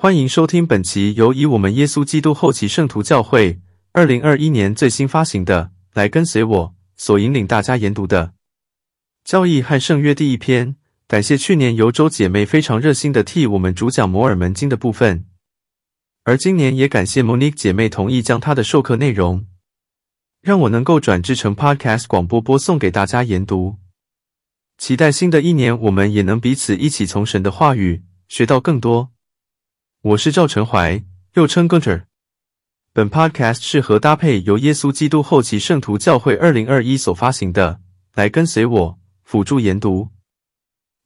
欢迎收听本期由以我们耶稣基督后期圣徒教会二零二一年最新发行的《来跟随我》所引领大家研读的教义和圣约第一篇。感谢去年由周姐妹非常热心的替我们主讲摩尔门经的部分，而今年也感谢 Monique 姐妹同意将她的授课内容让我能够转制成 Podcast 广播播送给大家研读。期待新的一年，我们也能彼此一起从神的话语学到更多。我是赵成怀，又称 Gunter。本 Podcast 适合搭配由耶稣基督后期圣徒教会二零二一所发行的《来跟随我》辅助研读，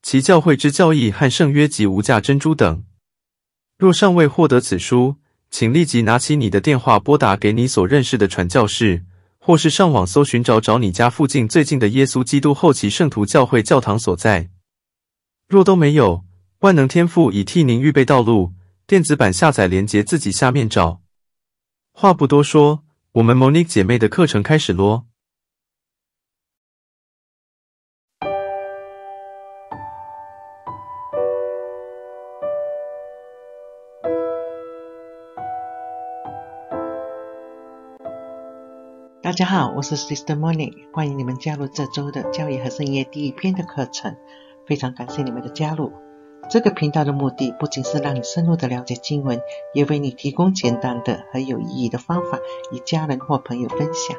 其教会之教义和圣约及无价珍珠等。若尚未获得此书，请立即拿起你的电话拨打给你所认识的传教士。或是上网搜寻找找你家附近最近的耶稣基督后期圣徒教会教堂所在。若都没有，万能天父已替您预备道路。电子版下载连接自己下面找。话不多说，我们 Monique 姐妹的课程开始咯。大家好，我是 Sister Monique，欢迎你们加入这周的教育和圣约第一篇的课程。非常感谢你们的加入。这个频道的目的不仅是让你深入的了解经文，也为你提供简单的和有意义的方法，与家人或朋友分享。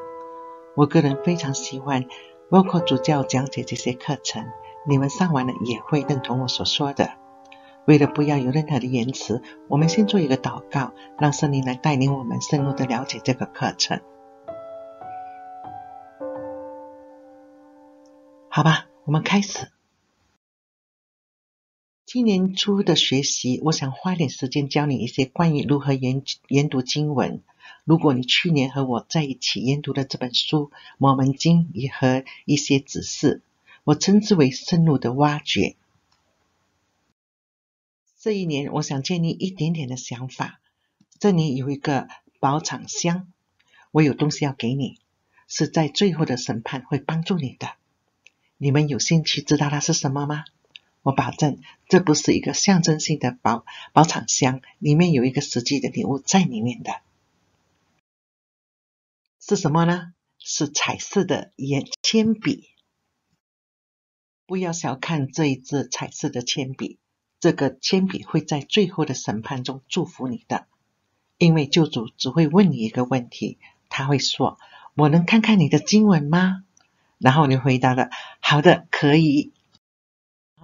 我个人非常喜欢 Vocal 主教讲解这些课程，你们上完了也会认同我所说的。为了不要有任何的延迟，我们先做一个祷告，让圣灵来带领我们深入的了解这个课程。好吧，我们开始。今年初的学习，我想花点时间教你一些关于如何研研读经文。如果你去年和我在一起研读了这本书《摩门经》，也和一些指示，我称之为深入的挖掘。这一年，我想建立一点点的想法。这里有一个宝藏箱，我有东西要给你，是在最后的审判会帮助你的。你们有兴趣知道它是什么吗？我保证，这不是一个象征性的保保藏箱，里面有一个实际的礼物在里面的。是什么呢？是彩色的铅铅笔。不要小看这一支彩色的铅笔，这个铅笔会在最后的审判中祝福你的，因为救主只会问你一个问题，他会说：“我能看看你的经文吗？”然后你回答了：“好的，可以。”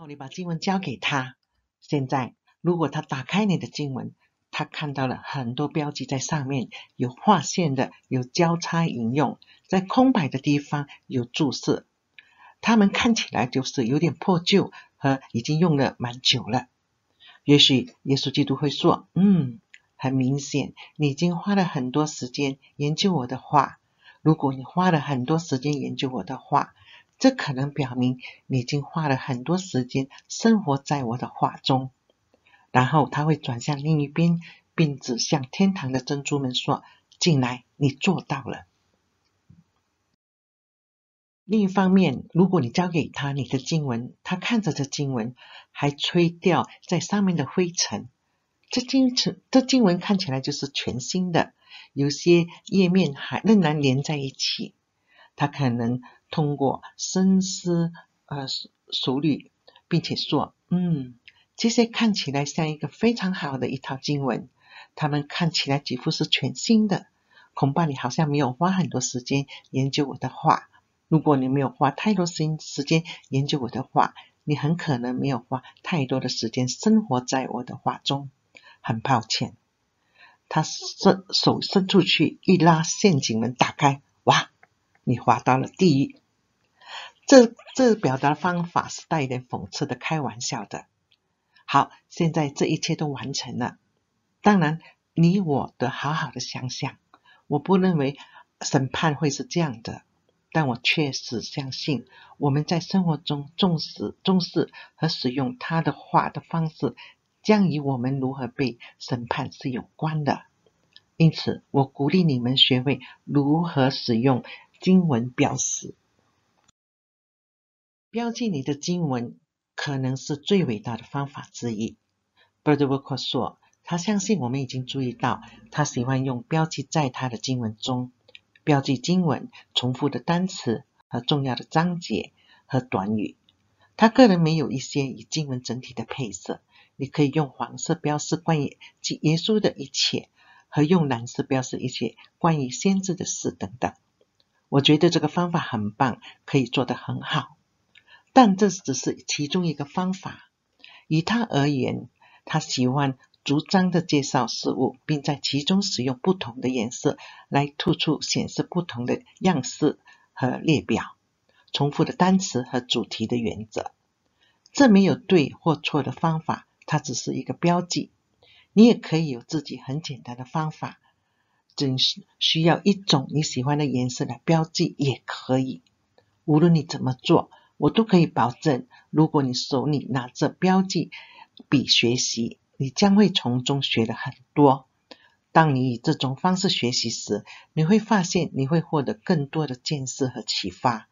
你把经文交给他。现在，如果他打开你的经文，他看到了很多标记在上面，有划线的，有交叉引用，在空白的地方有注释。他们看起来就是有点破旧和已经用了蛮久了。也许耶稣基督会说：“嗯，很明显，你已经花了很多时间研究我的话。”如果你花了很多时间研究我的话，这可能表明你已经花了很多时间生活在我的画中。然后他会转向另一边，并指向天堂的珍珠们说：“进来，你做到了。”另一方面，如果你交给他你的经文，他看着这经文，还吹掉在上面的灰尘，这经这经文看起来就是全新的。有些页面还仍然连在一起，他可能通过深思呃熟虑，并且说：“嗯，这些看起来像一个非常好的一套经文，他们看起来几乎是全新的。恐怕你好像没有花很多时间研究我的话。如果你没有花太多时时间研究我的话，你很可能没有花太多的时间生活在我的话中。很抱歉。”他伸手伸出去，一拉陷阱门打开，哇！你滑到了地狱。这这表达方法是带一点讽刺的，开玩笑的。好，现在这一切都完成了。当然，你我得好好的想想。我不认为审判会是这样的，但我确实相信我们在生活中重视重视和使用他的话的方式。将与我们如何被审判是有关的，因此我鼓励你们学会如何使用经文标识。标记你的经文可能是最伟大的方法之一。Brother k e r 说，他相信我们已经注意到，他喜欢用标记在他的经文中，标记经文重复的单词和重要的章节和短语。他个人没有一些与经文整体的配色，你可以用黄色标示关于及耶稣的一切，和用蓝色标示一些关于先知的事等等。我觉得这个方法很棒，可以做得很好。但这只是其中一个方法。以他而言，他喜欢逐章的介绍事物，并在其中使用不同的颜色来突出显示不同的样式和列表。重复的单词和主题的原则，这没有对或错的方法，它只是一个标记。你也可以有自己很简单的方法，只是需要一种你喜欢的颜色来标记也可以。无论你怎么做，我都可以保证，如果你手里拿着标记笔学习，你将会从中学的很多。当你以这种方式学习时，你会发现你会获得更多的见识和启发。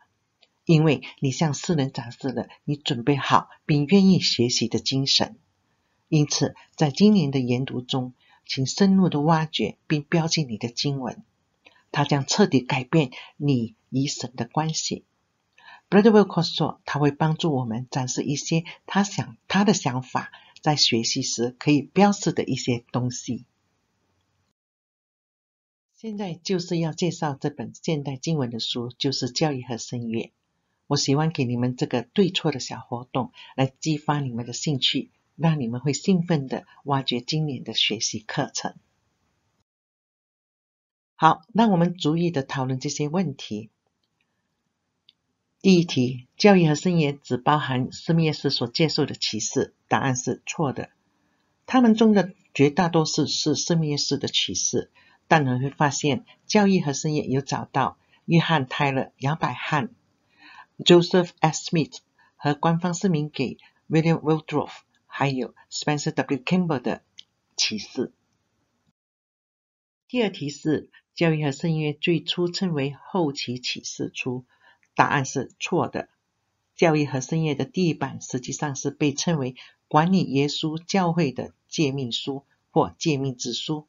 因为你向世人展示了你准备好并愿意学习的精神，因此在今年的研读中，请深入的挖掘并标记你的经文，它将彻底改变你与神的关系。Brother Wilcox 说，他会帮助我们展示一些他想他的想法，在学习时可以标示的一些东西。现在就是要介绍这本现代经文的书，就是《教育和声乐》。我喜欢给你们这个对错的小活动，来激发你们的兴趣，让你们会兴奋地挖掘今年的学习课程。好，那我们逐一的讨论这些问题。第一题：教育和声乐只包含施密耶斯所接受的启示？答案是错的。他们中的绝大多数是施密耶斯的启示，但你会发现，教育和声乐有找到约翰泰勒、杨百翰。Joseph S. Smith 和官方声明给 William Waldron 还有 Spencer W. Kimball 的启示。第二题是教义和声乐最初称为后期启示书，答案是错的。教义和声乐的第一版实际上是被称为管理耶稣教会的诫命书或诫命之书。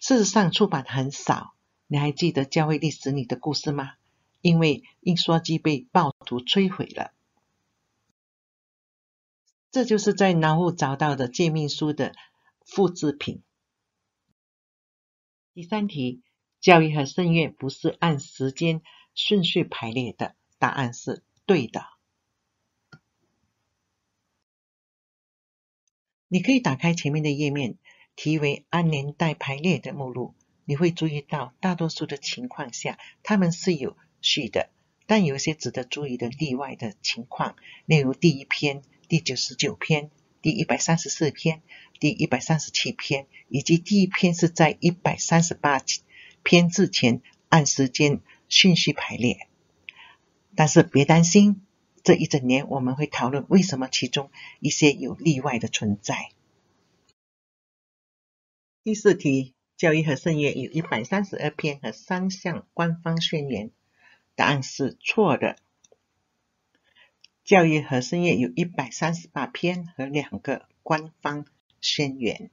事实上出版很少。你还记得教会历史里的故事吗？因为印刷机被暴徒摧毁了，这就是在脑后找到的诫命书的复制品。第三题，教育和声乐不是按时间顺序排列的，答案是对的。你可以打开前面的页面，题为“按年代排列”的目录，你会注意到大多数的情况下，它们是有。序的，但有些值得注意的例外的情况，例如第一篇、第九十九篇、第一百三十四篇、第一百三十七篇，以及第一篇是在一百三十八篇之前按时间顺序排列。但是别担心，这一整年我们会讨论为什么其中一些有例外的存在。第四题，教义和声乐有一百三十二篇和三项官方宣言。答案是错的。教育和声乐有一百三十八篇和两个官方宣言。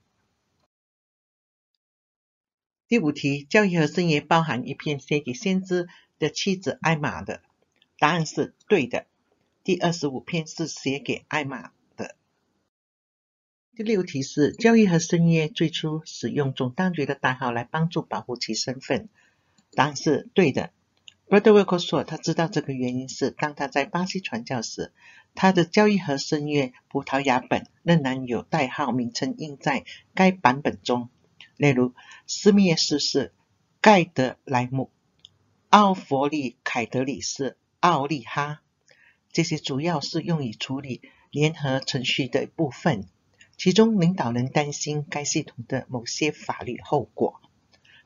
第五题，教育和声乐包含一篇写给先知的妻子艾玛的。答案是对的。第二十五篇是写给艾玛的。第六题是教育和声乐最初使用总当局的代号来帮助保护其身份。答案是对的。Brother w i l c o 说，他知道这个原因是，当他在巴西传教时，他的教义和声乐葡萄牙本仍然有代号名称印在该版本中，例如斯密耶斯是盖德莱姆，奥弗利凯德里是奥利哈，这些主要是用于处理联合程序的部分，其中领导人担心该系统的某些法律后果，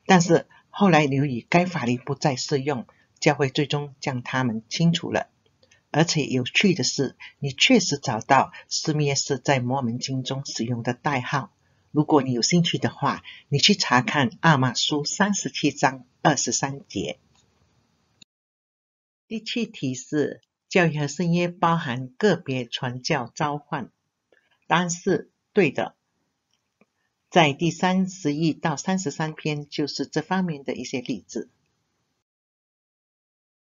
但是后来由于该法律不再适用。教会最终将他们清除了，而且有趣的是，你确实找到施密耶斯在摩门经中使用的代号。如果你有兴趣的话，你去查看阿玛书三十七章二十三节。第七题是教义和声乐包含个别传教召唤，答案是对的。在第三十一到三十三篇就是这方面的一些例子。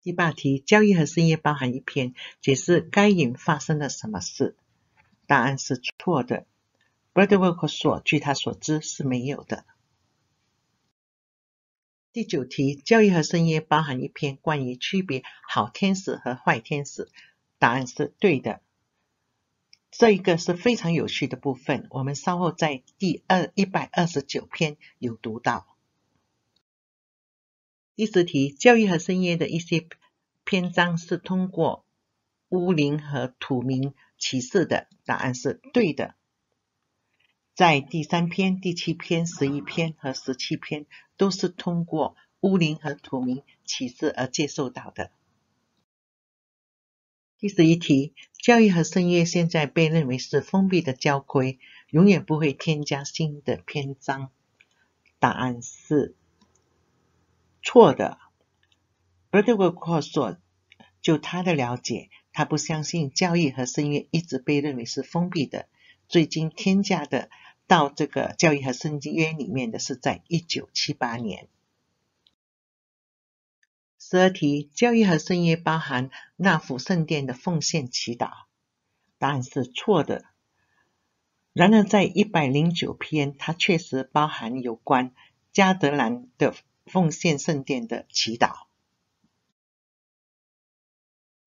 第八题，教义和圣业包含一篇，解释该隐发生了什么事？答案是错的。Brother Wilcox 说，据他所知是没有的。第九题，教义和圣业包含一篇关于区别好天使和坏天使。答案是对的。这一个是非常有趣的部分，我们稍后在第二一百二十九篇有读到。第十题，教育和圣业的一些篇章是通过乌灵和土民启示的，答案是对的。在第三篇、第七篇、十一篇和十七篇都是通过乌灵和土民启示而接受到的。第十一题，教育和圣业现在被认为是封闭的教规，永远不会添加新的篇章。答案是错的。Brother Wilcox 说，就他的了解，他不相信教义和圣业一直被认为是封闭的。最近添加的到这个教育和圣约里面的是在一九七八年。十二题，教育和圣业包含纳福圣殿的奉献祈祷，答案是错的。然而，在一百零九篇，它确实包含有关加德兰的奉献圣殿的祈祷。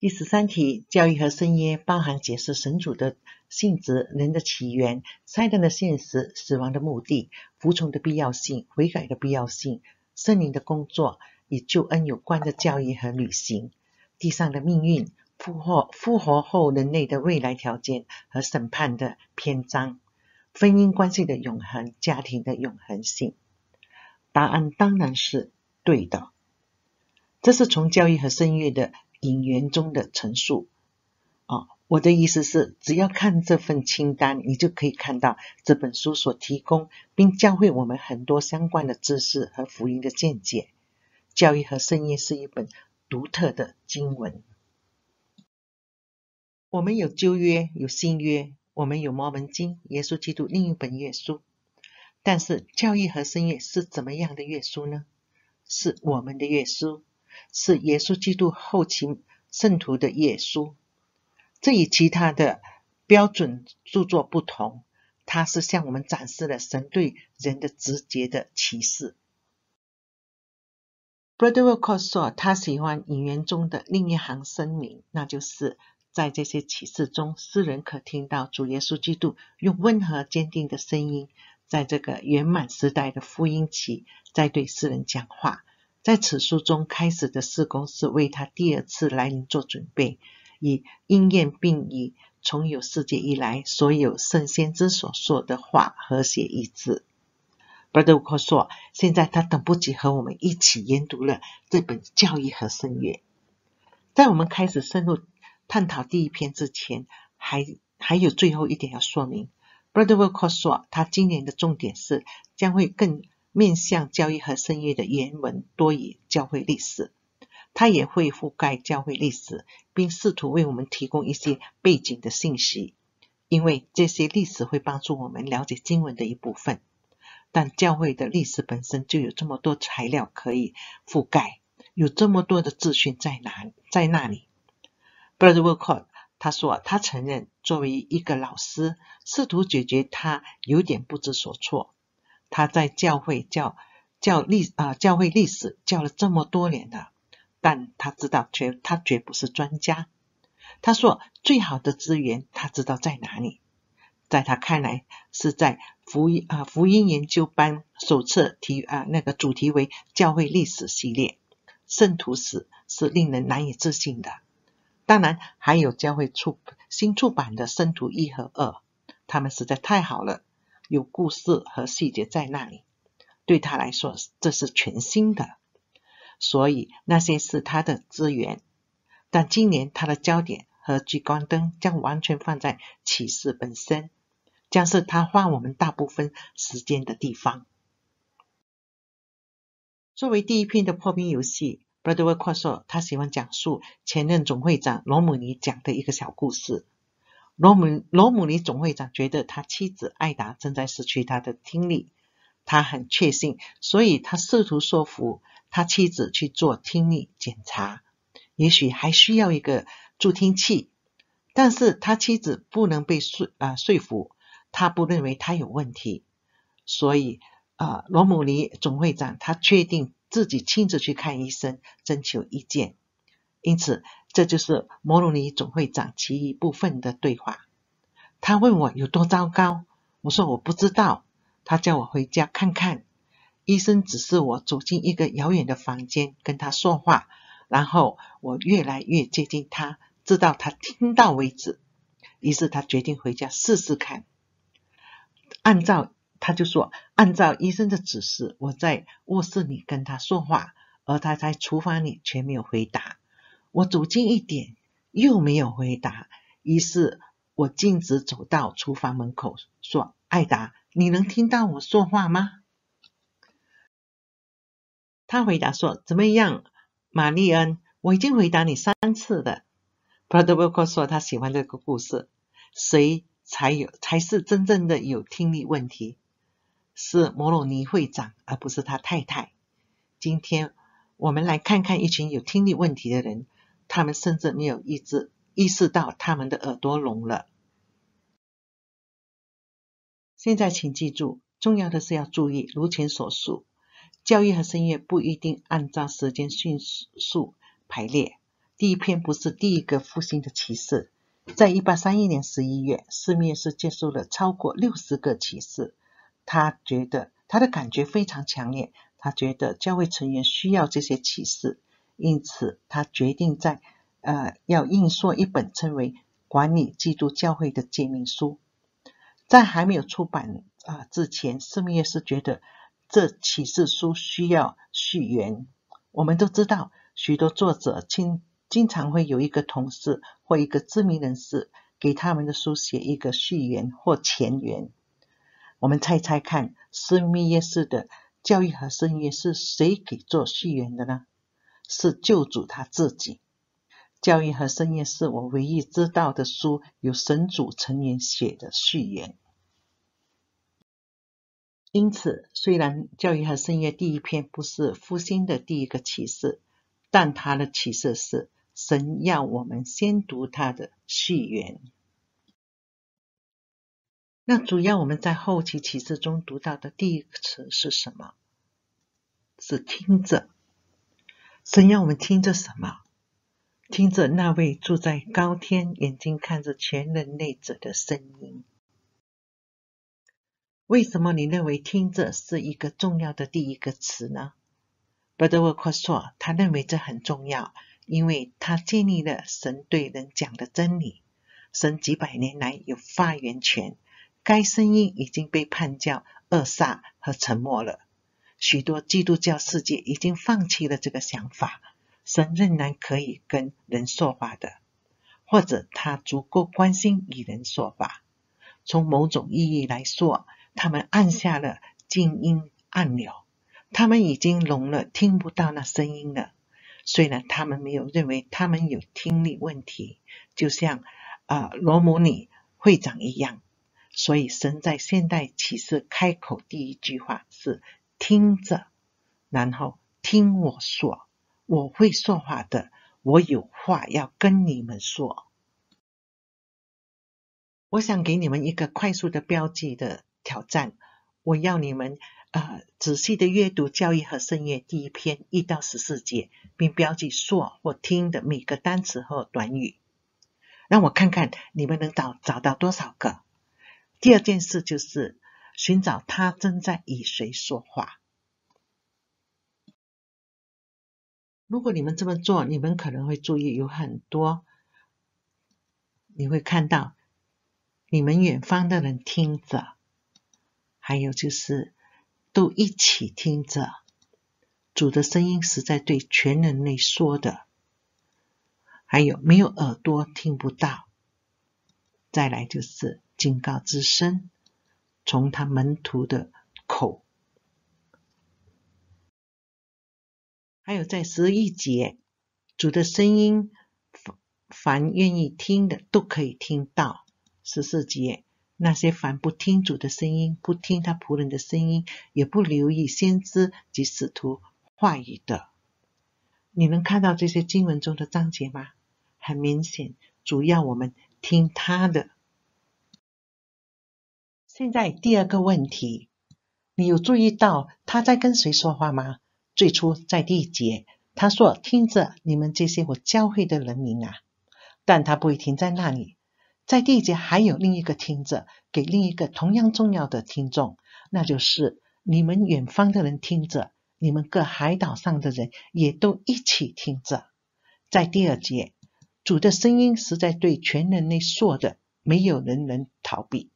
第十三题，教育和圣业包含解释神主的性质、人的起源、撒旦的现实、死亡的目的、服从的必要性、悔改的必要性、圣灵的工作。与救恩有关的教育和旅行，地上的命运、复活、复活后人类的未来条件和审判的篇章，婚姻关系的永恒、家庭的永恒性。答案当然是对的。这是从教义和圣业的引言中的陈述。哦，我的意思是，只要看这份清单，你就可以看到这本书所提供并教会我们很多相关的知识和福音的见解。教义和圣业是一本独特的经文。我们有旧约，有新约，我们有摩门经，耶稣基督另一本约书。但是教义和圣乐是怎么样的约书呢？是我们的约书，是耶稣基督后期圣徒的约书。这与其他的标准著作不同，它是向我们展示了神对人的直接的启示。Brother w i l c o 说，他喜欢引言中的另一行声明，那就是在这些启示中，世人可听到主耶稣基督用温和坚定的声音，在这个圆满时代的福音期，在对世人讲话。在此书中开始的事工是为他第二次来临做准备，以应验并以从有世界以来所有圣先之所说的话和谐一致。Brother Wilcox 说：“现在他等不及和我们一起研读了这本教义和圣业。在我们开始深入探讨第一篇之前，还还有最后一点要说明。Brother Wilcox 说，他今年的重点是将会更面向教育和圣乐的原文多于教会历史。他也会覆盖教会历史，并试图为我们提供一些背景的信息，因为这些历史会帮助我们了解经文的一部分。”但教会的历史本身就有这么多材料可以覆盖，有这么多的资讯在哪在那里？Brother Wilcox 他说，他承认作为一个老师，试图解决他有点不知所措。他在教会教教历啊教会历史教了这么多年了，但他知道绝他绝不是专家。他说，最好的资源他知道在哪里。在他看来，是在福音啊福音研究班手册题啊那个主题为教会历史系列，圣徒史是令人难以置信的。当然，还有教会出新出版的圣徒一和二，他们实在太好了，有故事和细节在那里。对他来说，这是全新的，所以那些是他的资源。但今年他的焦点和聚光灯将完全放在启示本身。将是他花我们大部分时间的地方。作为第一篇的破冰游戏，Brother Wilcox 说他喜欢讲述前任总会长罗姆尼讲的一个小故事。罗姆罗姆尼总会长觉得他妻子艾达正在失去他的听力，他很确信，所以他试图说服他妻子去做听力检查，也许还需要一个助听器，但是他妻子不能被说啊、说服，他不认为他有问题，所以啊、罗姆尼总会长他确定自己亲自去看医生，征求意见。因此，这就是摩罗尼总会长其余部分的对话。他问我有多糟糕，我说我不知道。他叫我回家看看。医生指示我走进一个遥远的房间，跟他说话。然后我越来越接近他，直到他听到为止。于是他决定回家试试看。按照他就说，按照医生的指示，我在卧室里跟他说话，而他在厨房里却没有回答。我走近一点，又没有回答。于是我径直走到厨房门口，说：“艾达，你能听到我说话吗？”他回答说：“怎么样，玛丽恩？我已经回答你三次了。”布拉德伯克说：“他喜欢这个故事。谁才有才是真正的有听力问题？是摩洛尼会长，而不是他太太。今天我们来看看一群有听力问题的人。”他们甚至没有意识意识到他们的耳朵聋了。现在请记住，重要的是要注意，如前所述，教育和声乐不一定按照时间迅速排列。第一篇不是第一个复兴的启示，在一八三一年十一月，施密约斯接受了超过六十个启示。他觉得他的感觉非常强烈，他觉得教会成员需要这些启示。因此，他决定在呃要印刷一本称为《管理基督教会的诫命书》。在还没有出版啊、之前，施密约斯觉得这启示书需要序言。我们都知道，许多作者经经常会有一个同事或一个知名人士给他们的书写一个序言或前言。我们猜猜看，施密约斯的教育和声乐是谁给做序言的呢？是救主他自己。教育和声乐是我唯一知道的书，由神主成员写的序言。因此，虽然教育和声乐第一篇不是复兴的第一个启示，但他的启示是神要我们先读他的序言。那主要我们在后期启示中读到的第一个词是什么？是听着。神要我们听着什么？听着那位住在高天、眼睛看着全人类者的声音。为什么你认为听着是一个重要的第一个词呢？伯德沃克说，他认为这很重要，因为他建立了神对人讲的真理。神几百年来有发言权，该声音已经被判叫扼杀和沉默了。许多基督教世界已经放弃了这个想法，神仍然可以跟人说话的，或者他足够关心与人说话。从某种意义来说，他们按下了静音按钮，他们已经聋了，听不到那声音了。虽然他们没有认为他们有听力问题，就像啊、呃、罗姆尼会长一样。所以神在现代启示开口第一句话是。听着，然后听我说，我会说话的，我有话要跟你们说。我想给你们一个快速的标记的挑战，我要你们呃仔细的阅读教义和声乐第一篇一到十四节，并标记说或听的每个单词和短语，让我看看你们能找找到多少个。第二件事就是。寻找他正在与谁说话。如果你们这么做，你们可能会注意有很多，你会看到你们远方的人听着，还有就是都一起听着。主的声音是在对全人类说的，还有没有耳朵听不到？再来就是警告之声。从他门徒的口，还有在十一节，主的声音，凡愿意听的都可以听到。十四节，那些凡不听主的声音，不听他仆人的声音，也不留意先知及使徒话语的，你能看到这些经文中的章节吗？很明显，主要我们听他的。现在第二个问题，你有注意到他在跟谁说话吗？最初在第一节，他说：“听着，你们这些我教会的人民啊！”但他不会停在那里。在第一节还有另一个听着，给另一个同样重要的听众，那就是你们远方的人听着，你们各海岛上的人也都一起听着。在第二节，主的声音是在对全人类说的，没有人能逃避。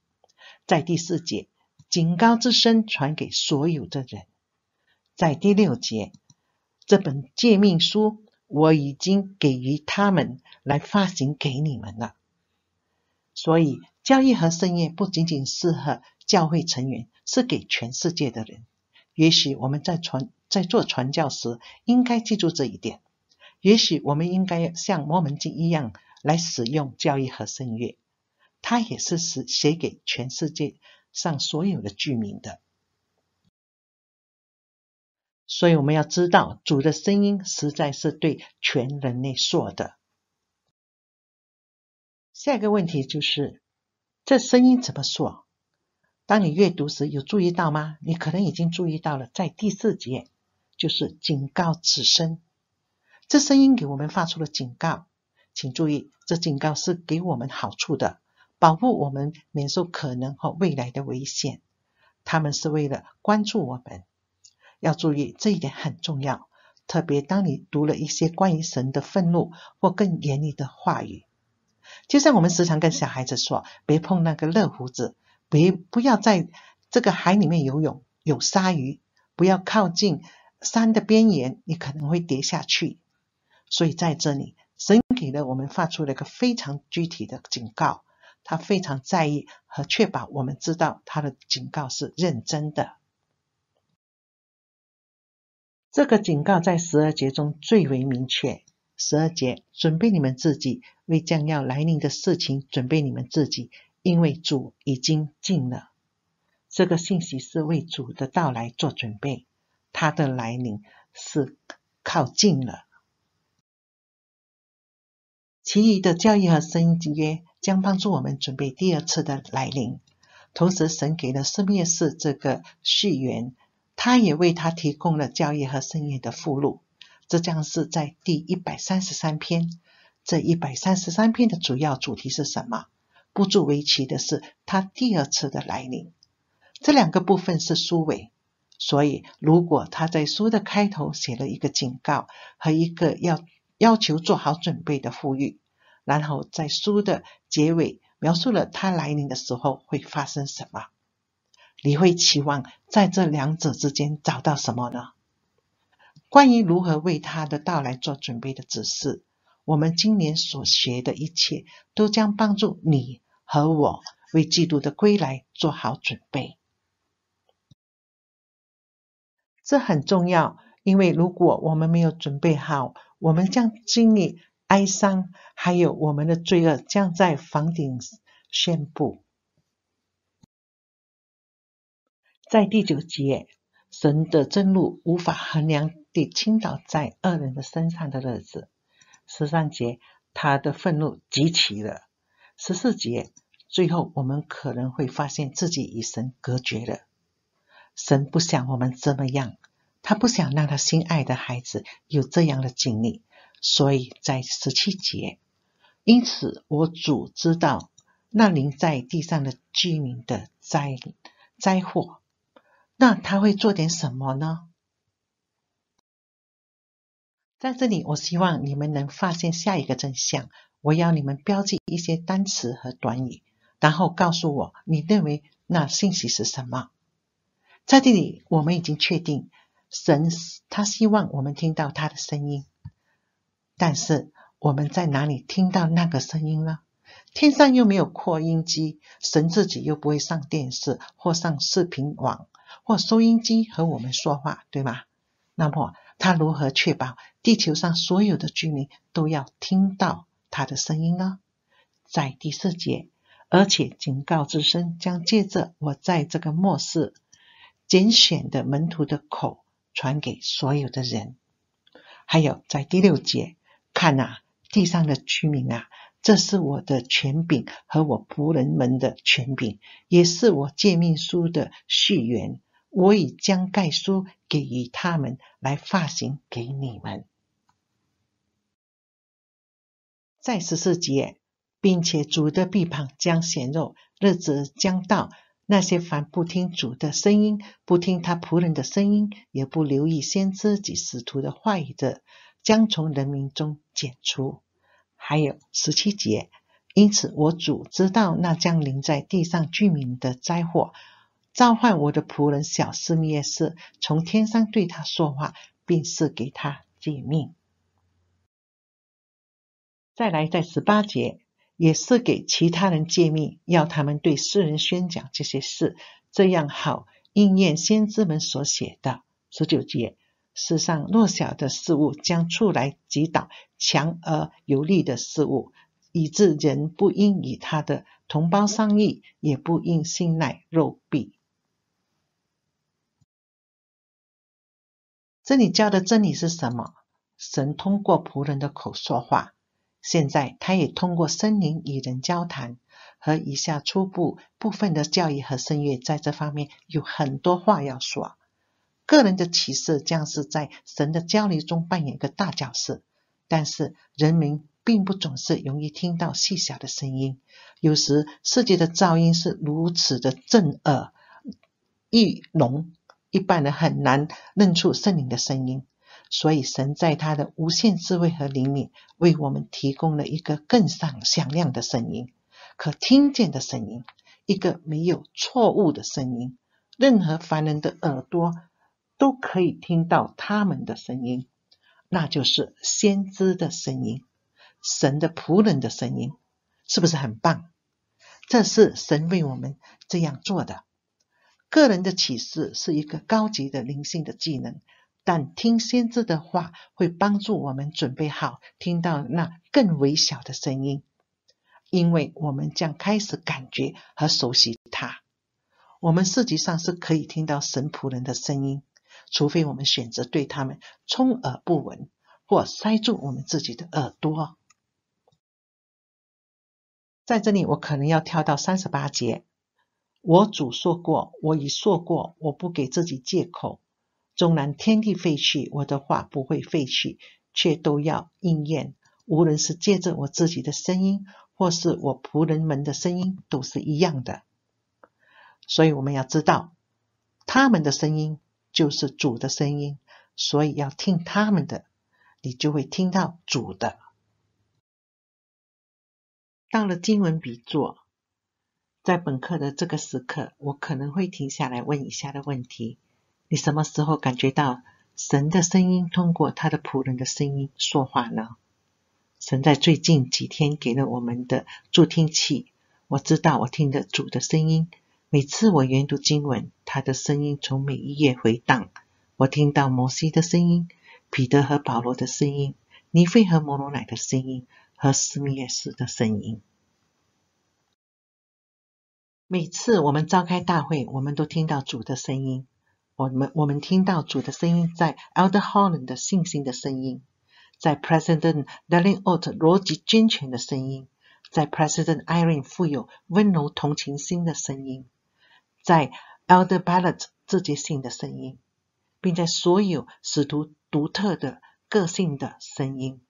在第四节，警告之声传给所有的人。在第六节，这本诫命书我已经给予他们来发行给你们了。所以，教义和圣业不仅仅适合教会成员，是给全世界的人。也许我们在传在做传教时，应该记住这一点。也许我们应该像摩门经一样来使用教义和圣业，它也是写写给全世界上所有的居民的。所以，我们要知道主的声音实在是对全人类说的。下一个问题就是，这声音怎么说？当你阅读时有注意到吗？你可能已经注意到了，在第四节就是警告之声。这声音给我们发出了警告，请注意，这警告是给我们好处的，保护我们免受可能和未来的危险。他们是为了关注我们，要注意这一点很重要。特别当你读了一些关于神的愤怒或更严厉的话语。就像我们时常跟小孩子说：“别碰那个热胡子，别不要在这个海里面游泳，有鲨鱼，不要靠近山的边缘，你可能会跌下去。”所以在这里，神给了我们发出了一个非常具体的警告，他非常在意和确保我们知道他的警告是认真的。这个警告在十二节中最为明确。十二节，准备你们自己，为将要来临的事情准备你们自己，因为主已经近了。这个信息是为主的到来做准备，他的来临是靠近了。其余的教义和圣约将帮助我们准备第二次的来临。同时，神给了示麦士这个序言，他也为他提供了教义和圣约的附录。这将是在第一百三十三篇。这一百三十三篇的主要主题是什么？不足为奇的是，他第二次的来临。这两个部分是书尾，所以如果他在书的开头写了一个警告和一个要要求做好准备的呼吁，然后在书的结尾描述了他来临的时候会发生什么，你会期望在这两者之间找到什么呢？关于如何为他的到来做准备的指示，我们今年所学的一切都将帮助你和我为基督的归来做好准备。这很重要，因为如果我们没有准备好，我们将经历哀伤，还有我们的罪恶将在房顶宣布。在第九节，神的震怒无法衡量。地倾倒在恶人的身上的日子，十三节，他的愤怒极其了。十四节，最后我们可能会发现自己与神隔绝了。神不想我们这么样，他不想让他心爱的孩子有这样的经历，所以在十七节，因此我主知道那临在地上的居民的灾灾祸，那他会做点什么呢？在这里，我希望你们能发现下一个真相。我要你们标记一些单词和短语，然后告诉我你认为那信息是什么。在这里，我们已经确定，神他希望我们听到他的声音，但是我们在哪里听到那个声音呢？天上又没有扩音机，神自己又不会上电视或上视频网或收音机和我们说话，对吗？那么。他如何确保地球上所有的居民都要听到他的声音呢？在第四节，而且警告之声将借着我在这个末世拣选的门徒的口传给所有的人。还有在第六节，看哪，地上的居民啊，这是我的权柄和我仆人们的权柄，也是我诫命书的序言。我已将盖书给予他们来发行给你们。在十四节，并且主的臂膀将显露，日子将到。那些凡不听主的声音，不听他仆人的声音，也不留意先知及使徒的话语的，将从人民中剪除。还有十七节，因此我主知道那将临在地上居民的灾祸，召唤我的仆人小示密约瑟，从天上对他说话，并赐给他诫命。再来，在十八节。也是给其他人诫命，要他们对世人宣讲这些事，这样好应验先知们所写的。十九节，世上弱小的事物将出来击倒强而有力的事物，以致人不应与他的同胞商议，也不应信赖肉币。这里教的真理是什么？神通过仆人的口说话。现在，他也通过森林与人交谈，和以下初步部分的教义和声乐，在这方面有很多话要说。个人的启示将是在神的交流中扮演一个大角色，但是人民并不总是容易听到细小的声音。有时世界的噪音是如此的震耳欲聋，一般人很难认出圣灵的声音。所以，神在他的无限智慧和灵里，为我们提供了一个更上响亮的声音，可听见的声音，一个没有错误的声音。任何凡人的耳朵都可以听到他们的声音，那就是先知的声音，神的仆人的声音，是不是很棒？这是神为我们这样做的。个人的启示是一个高级的灵性的技能。但听先知的话会帮助我们准备好听到那更微小的声音，因为我们将开始感觉和熟悉它。我们实际上是可以听到神仆人的声音，除非我们选择对他们充耳不闻，或塞住我们自己的耳朵。在这里，我可能要跳到三十八节。我主说过，我已说过，我不给自己借口。纵然天地废弃，我的话不会废弃，却都要应验。无论是借着我自己的声音，或是我仆人们的声音，都是一样的。所以我们要知道，他们的声音就是主的声音，所以要听他们的，你就会听到主的。到了经文笔作，在本课的这个时刻，我可能会停下来问以下的问题。你什么时候感觉到神的声音通过他的仆人的声音说话呢？神在最近几天给了我们的助听器，我知道我听得主的声音。每次我研读经文，他的声音从每一页回荡。我听到摩西的声音、彼得和保罗的声音、尼腓和摩罗乃的声音和斯密约瑟的声音。每次我们召开大会，我们都听到主的声音。我们我们听到主的声音，在 Elder Holland 的信心的声音，在 President Dallin Oak 逻辑健全的声音，在 President Irene 富有温柔同情心的声音，在 Elder Ballard 直接性的声音，并在所有使徒独特的个性的声音。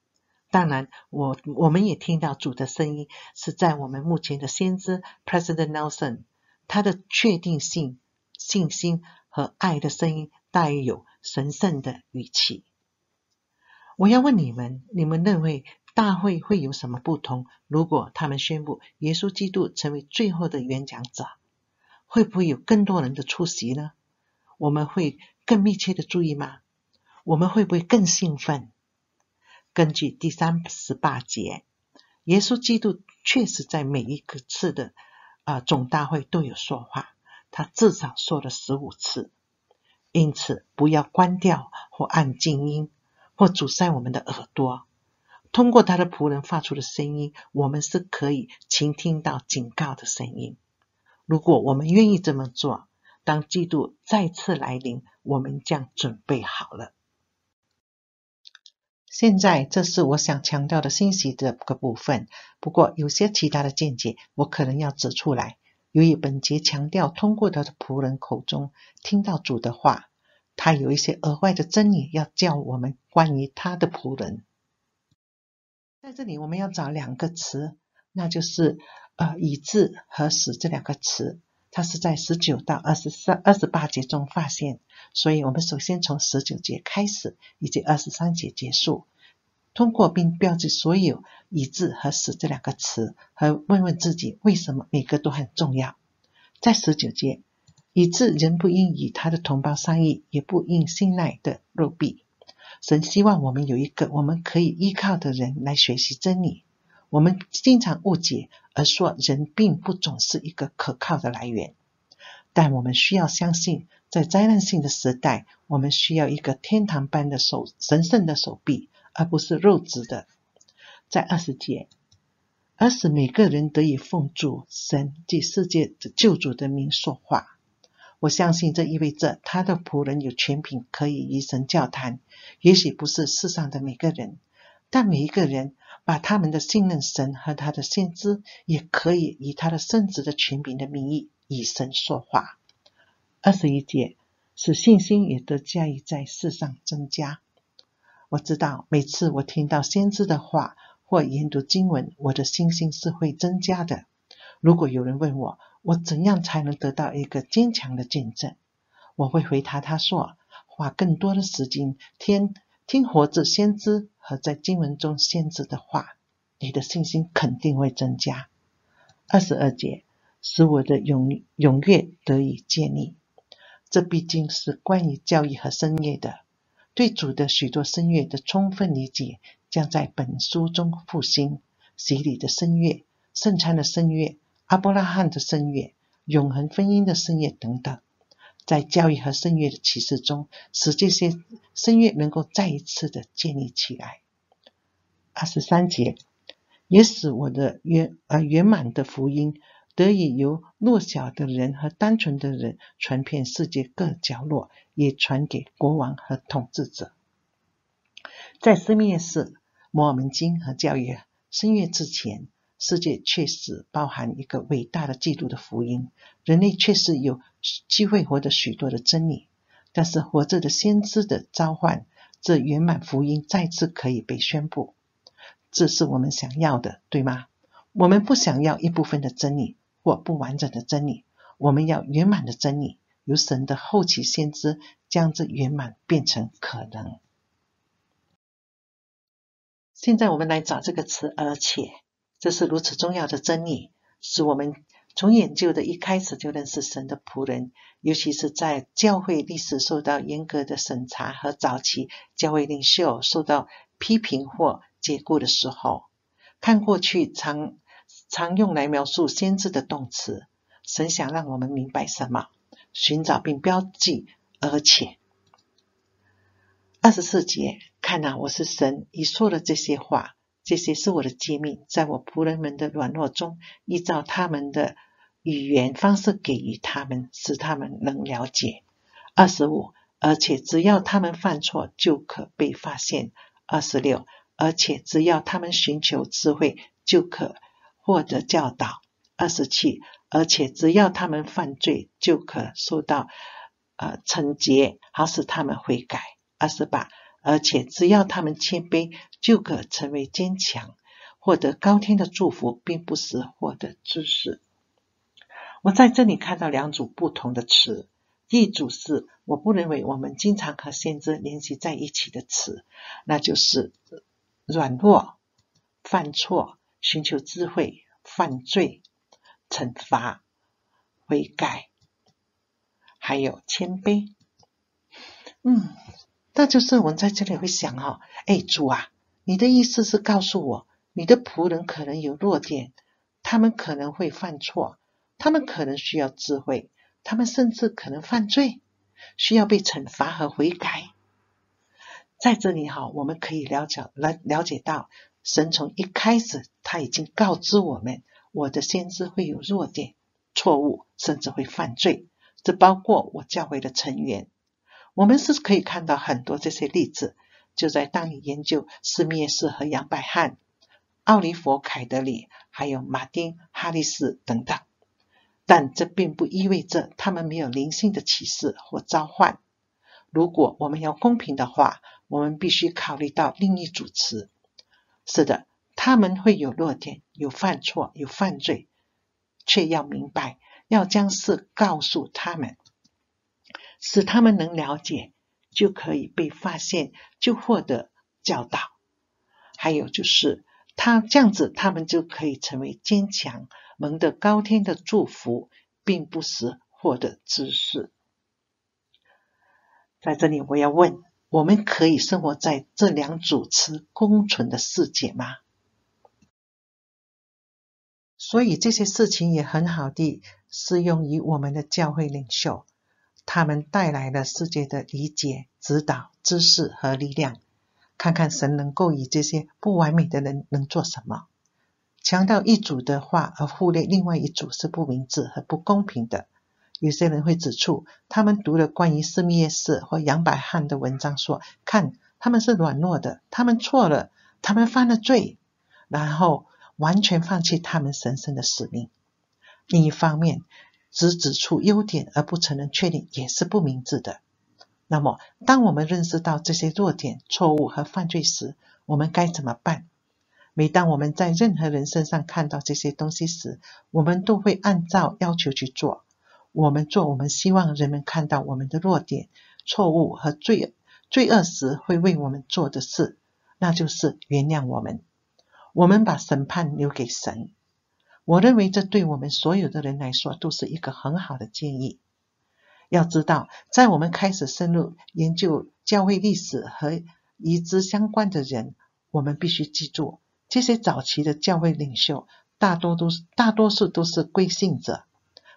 当然，我我们也听到主的声音，是在我们目前的先知 President Nelson，他的确定性信心。和爱的声音带有神圣的语气。我要问你们：你们认为大会会有什么不同？如果他们宣布耶稣基督成为最后的演讲者，会不会有更多人的出席呢？我们会更密切的注意吗？我们会不会更兴奋？根据第三十八节，耶稣基督确实在每一个次的啊、总大会都有说话。他至少说了十五次，因此不要关掉或按静音或阻塞我们的耳朵。通过他的仆人发出的声音，我们是可以倾听到警告的声音。如果我们愿意这么做，当基督再次来临，我们将准备好了。现在，这是我想强调的信息的个部分。不过，有些其他的见解，我可能要指出来。由于本节强调通过他的仆人口中听到主的话，他有一些额外的真理要教我们关于他的仆人。在这里，我们要找两个词，那就是呃“医治”和“使”这两个词。它是在十九到二十三、二十八节中发现，所以我们首先从十九节开始，以及二十三节结束，通过并标记所有“医治”和“使”这两个词，和问问自己为什么每个都很重要。在十九节，“医治”人不应与他的同胞商议，也不应信赖的肉臂。神希望我们有一个我们可以依靠的人来学习真理。我们经常误解而说，人并不总是一个可靠的来源。但我们需要相信，在灾难性的时代，我们需要一个天堂般的手，神圣的手臂，而不是肉质的。在二十节，而使每个人得以奉主神及世界的救主的名说话。我相信这意味着他的仆人有权柄可以与神交谈。也许不是世上的每个人，但每一个人。把他们的信任神和他的先知，也可以以他的圣职的权柄的名义以神说话。二十一节，使信心也得加以在世上增加。我知道每次我听到先知的话或研读经文，我的信心是会增加的。如果有人问我，我怎样才能得到一个坚强的见证？我会回答他说：花更多的时间听听活着先知。和在经文中先知的话，你的信心肯定会增加。二十二节，使我的永永跃得以建立。这毕竟是关于教育和圣乐的。对主的许多圣乐的充分理解，将在本书中复兴。洗礼的圣乐、圣餐的圣乐、阿伯拉罕的圣乐、永恒婚姻的圣乐等等。在教育和圣乐的启示中，使这些圣乐能够再一次的建立起来。二十三节，也使我的圆呃圆满的福音得以由弱小的人和单纯的人传遍世界各角落，也传给国王和统治者。在斯密士、摩尔门经和教义圣乐之前。世界确实包含一个伟大的基督的福音，人类确实有机会获得许多的真理，但是活着的先知的召唤，这圆满福音再次可以被宣布，这是我们想要的，对吗？我们不想要一部分的真理或不完整的真理，我们要圆满的真理，由神的后期先知将这圆满变成可能。现在我们来找这个词，而且。这是如此重要的真理，使我们从研究的一开始就认识神的仆人，尤其是在教会历史受到严格的审查和早期教会领袖受到批评或解雇的时候，看过去常常用来描述先知的动词。神想让我们明白什么？寻找并标记，而且二十四节，看哪，我是神，已说了这些话。这些是我的诫命，在我仆人们的软弱中，依照他们的语言方式给予他们，使他们能了解。二十五，而且只要他们犯错，就可被发现。二十六，而且只要他们寻求智慧，就可获得教导。二十七，而且只要他们犯罪，就可受到呃惩戒，好使他们悔改。二十八。而且只要他们谦卑，就可成为坚强，获得高天的祝福，并不是获得知识。我在这里看到两组不同的词，一组是我不认为我们经常和先知联系在一起的词，那就是软弱、犯错、寻求智慧、犯罪、惩罚、悔改，还有谦卑。嗯。那就是我们在这里会想哈，哎，主啊，你的意思是告诉我，你的仆人可能有弱点，他们可能会犯错，他们可能需要智慧，他们甚至可能犯罪，需要被惩罚和悔改。在这里哈，我们可以了解来了解到，神从一开始他已经告知我们，我的先知会有弱点、错误，甚至会犯罪。这包括我教会的成员。我们是可以看到很多这些例子，就在当你研究斯密斯和杨百翰、奥利弗·凯德里，还有马丁·哈利斯等等。但这并不意味着他们没有灵性的启示或召唤。如果我们要公平的话，我们必须考虑到另一组词。是的，他们会有弱点，有犯错，有犯罪，却要明白，要将事告诉他们。使他们能了解，就可以被发现，就获得教导。还有就是，他这样子，他们就可以成为坚强，蒙得高天的祝福，并不时获得知识。在这里，我要问：我们可以生活在这两组词共存的世界吗？所以这些事情也很好地适用于我们的教会领袖。他们带来了世界的理解、指导、知识和力量。看看神能够以这些不完美的人能做什么？强调一组的话而忽略另外一组是不明智和不公平的。有些人会指出，他们读了关于斯密约瑟或杨百翰的文章，说：“看，他们是软弱的，他们错了，他们犯了罪，然后完全放弃他们神圣的使命。”另一方面，只指出优点而不承认缺点也是不明智的。那么，当我们认识到这些弱点、错误和犯罪时，我们该怎么办？每当我们在任何人身上看到这些东西时，我们都会按照要求去做。我们做我们希望人们看到我们的弱点、错误和罪罪恶时会为我们做的事，那就是原谅我们。我们把审判留给神。我认为这对我们所有的人来说都是一个很好的建议。要知道，在我们开始深入研究教会历史和与之相关的人，我们必须记住，这些早期的教会领袖大多都是大多数都是归信者，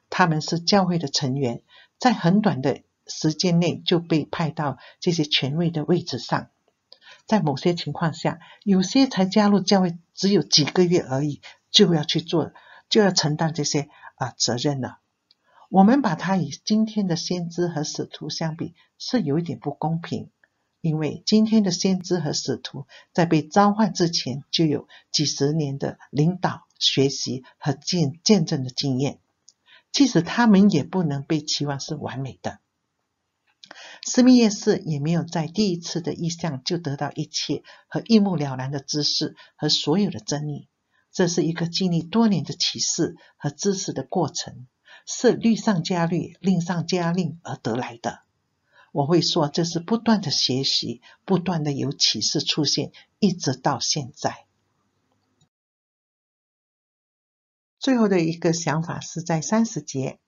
他们是教会的成员，在很短的时间内就被派到这些权威的位置上。在某些情况下，有些才加入教会只有几个月而已。就要去做，就要承担这些啊责任了。我们把它与今天的先知和使徒相比，是有一点不公平，因为今天的先知和使徒在被召唤之前，就有几十年的领导、学习和见见证的经验，即使他们也不能被期望是完美的。斯密约瑟也没有在第一次的意向就得到一切和一目了然的知识和所有的真理。这是一个经历多年的启示和知识的过程，是律上加律、令上加令而得来的。我会说，这是不断的学习，不断的有启示出现，一直到现在。最后的一个想法是在三十节，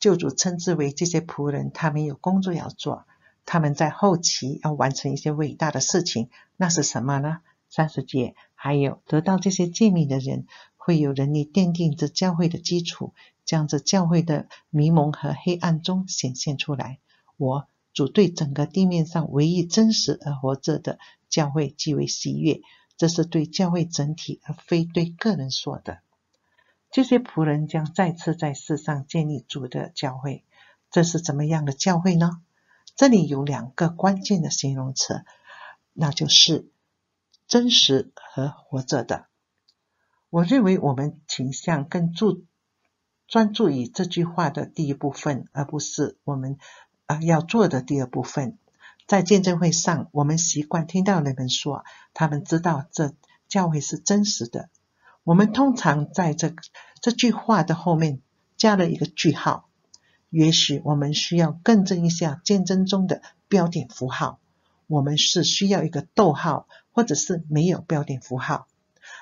救主称之为这些仆人，他们有工作要做，他们在后期要完成一些伟大的事情，那是什么呢？三十节，还有得到这些诫命的人，会有能力奠定这教会的基础，将这教会的迷蒙和黑暗中显现出来。我主对整个地面上唯一真实而活着的教会极为喜悦，这是对教会整体，而非对个人说的。这些仆人将再次在世上建立主的教会，这是怎么样的教会呢？这里有两个关键的形容词，那就是。真实和活着的，我认为我们倾向更注专注于这句话的第一部分，而不是我们啊要做的第二部分。在见证会上，我们习惯听到人们说，他们知道这教会是真实的。我们通常在这这句话的后面加了一个句号。也许我们需要更正一下见证中的标点符号。我们是需要一个逗号，或者是没有标点符号，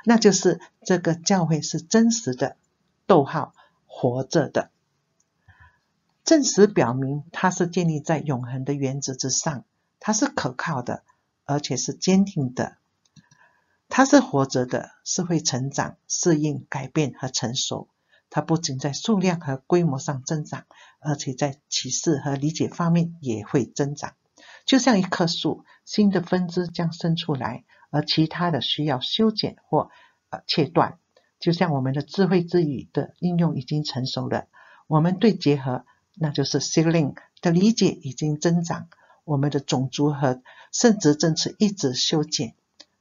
那就是这个教会是真实的，逗号，活着的。证实表明它是建立在永恒的原则之上，它是可靠的，而且是坚定的。它是活着的，是会成长、适应、改变和成熟。它不仅在数量和规模上增长，而且在启示和理解方面也会增长。就像一棵树，新的分支将生出来，而其他的需要修剪或呃切断。就像我们的智慧之语的应用已经成熟了，我们对结合，那就是 sealing 的理解已经增长，我们的种族和圣职政策一直修剪。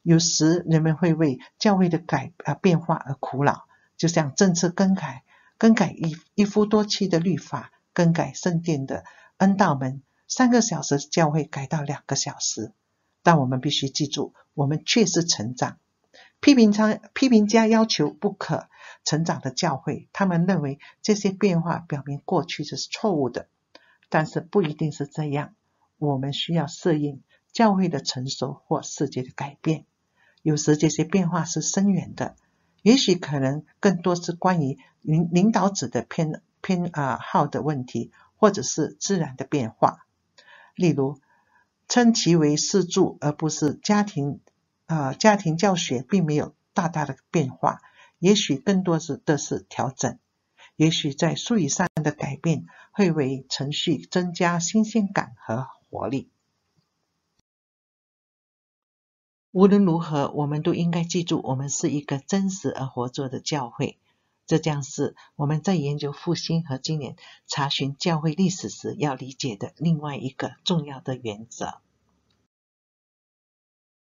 有时人们会为教会的改啊变化而苦恼，就像政策更改，更改一一夫多妻的律法，更改圣殿的恩道门，三个小时教会改到两个小时。但我们必须记住，我们确实成长。批评家批评家要求不可成长的教会，他们认为这些变化表明过去是错误的，但是不一定是这样。我们需要适应教会的成熟或世界的改变。有时这些变化是深远的，也许可能更多是关于领领导者的偏偏啊好的问题，或者是自然的变化。例如，称其为事助而不是家庭啊家庭教学，并没有大大的变化。也许更多是的是调整。也许在术语上的改变会为程序增加新鲜感和活力。无论如何，我们都应该记住，我们是一个真实而活着的教会。这将是我们在研究复兴和今年查询教会历史时要理解的另外一个重要的原则。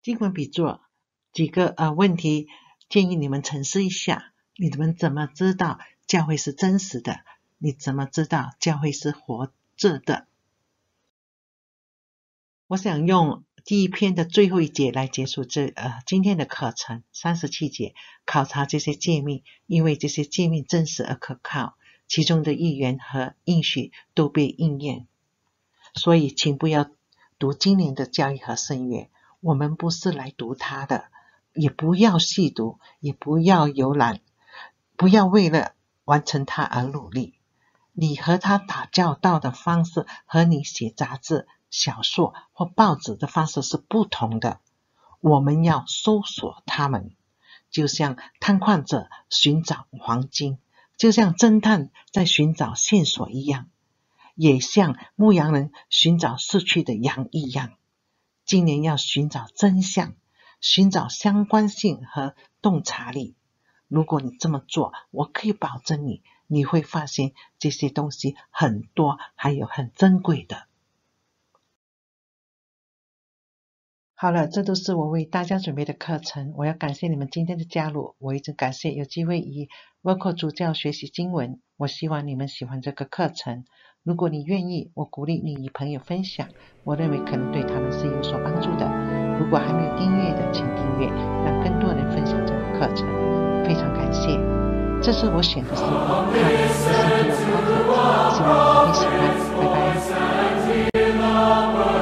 经管比作几个呃问题，建议你们沉思一下：你们怎么知道教会是真实的？你怎么知道教会是活着的？我想用。第一篇的最后一节来结束这呃今天的课程，三十七节考察这些诫命，因为这些诫命真实而可靠，其中的预言和应许都被应验。所以，请不要读今年的教义和圣约，我们不是来读它的，也不要细读，也不要游览，不要为了完成它而努力。你和他打交道的方式和你写杂志。小说或报纸的方式是不同的。我们要搜索它们，就像探矿者寻找黄金，就像侦探在寻找线索一样，也像牧羊人寻找失去的羊一样。今年要寻找真相，寻找相关性和洞察力。如果你这么做，我可以保证你，你会发现这些东西很多，还有很珍贵的。好了，这都是我为大家准备的课程。我要感谢你们今天的加入，我一直感谢有机会以 Vocal 主教学习经文。我希望你们喜欢这个课程。如果你愿意，我鼓励你与朋友分享，我认为可能对他们是有所帮助的。如果还没有订阅的，请订阅，让更多人分享这个课程。非常感谢。这是我选的时候看的是第二课程，希望你们会喜欢。拜拜。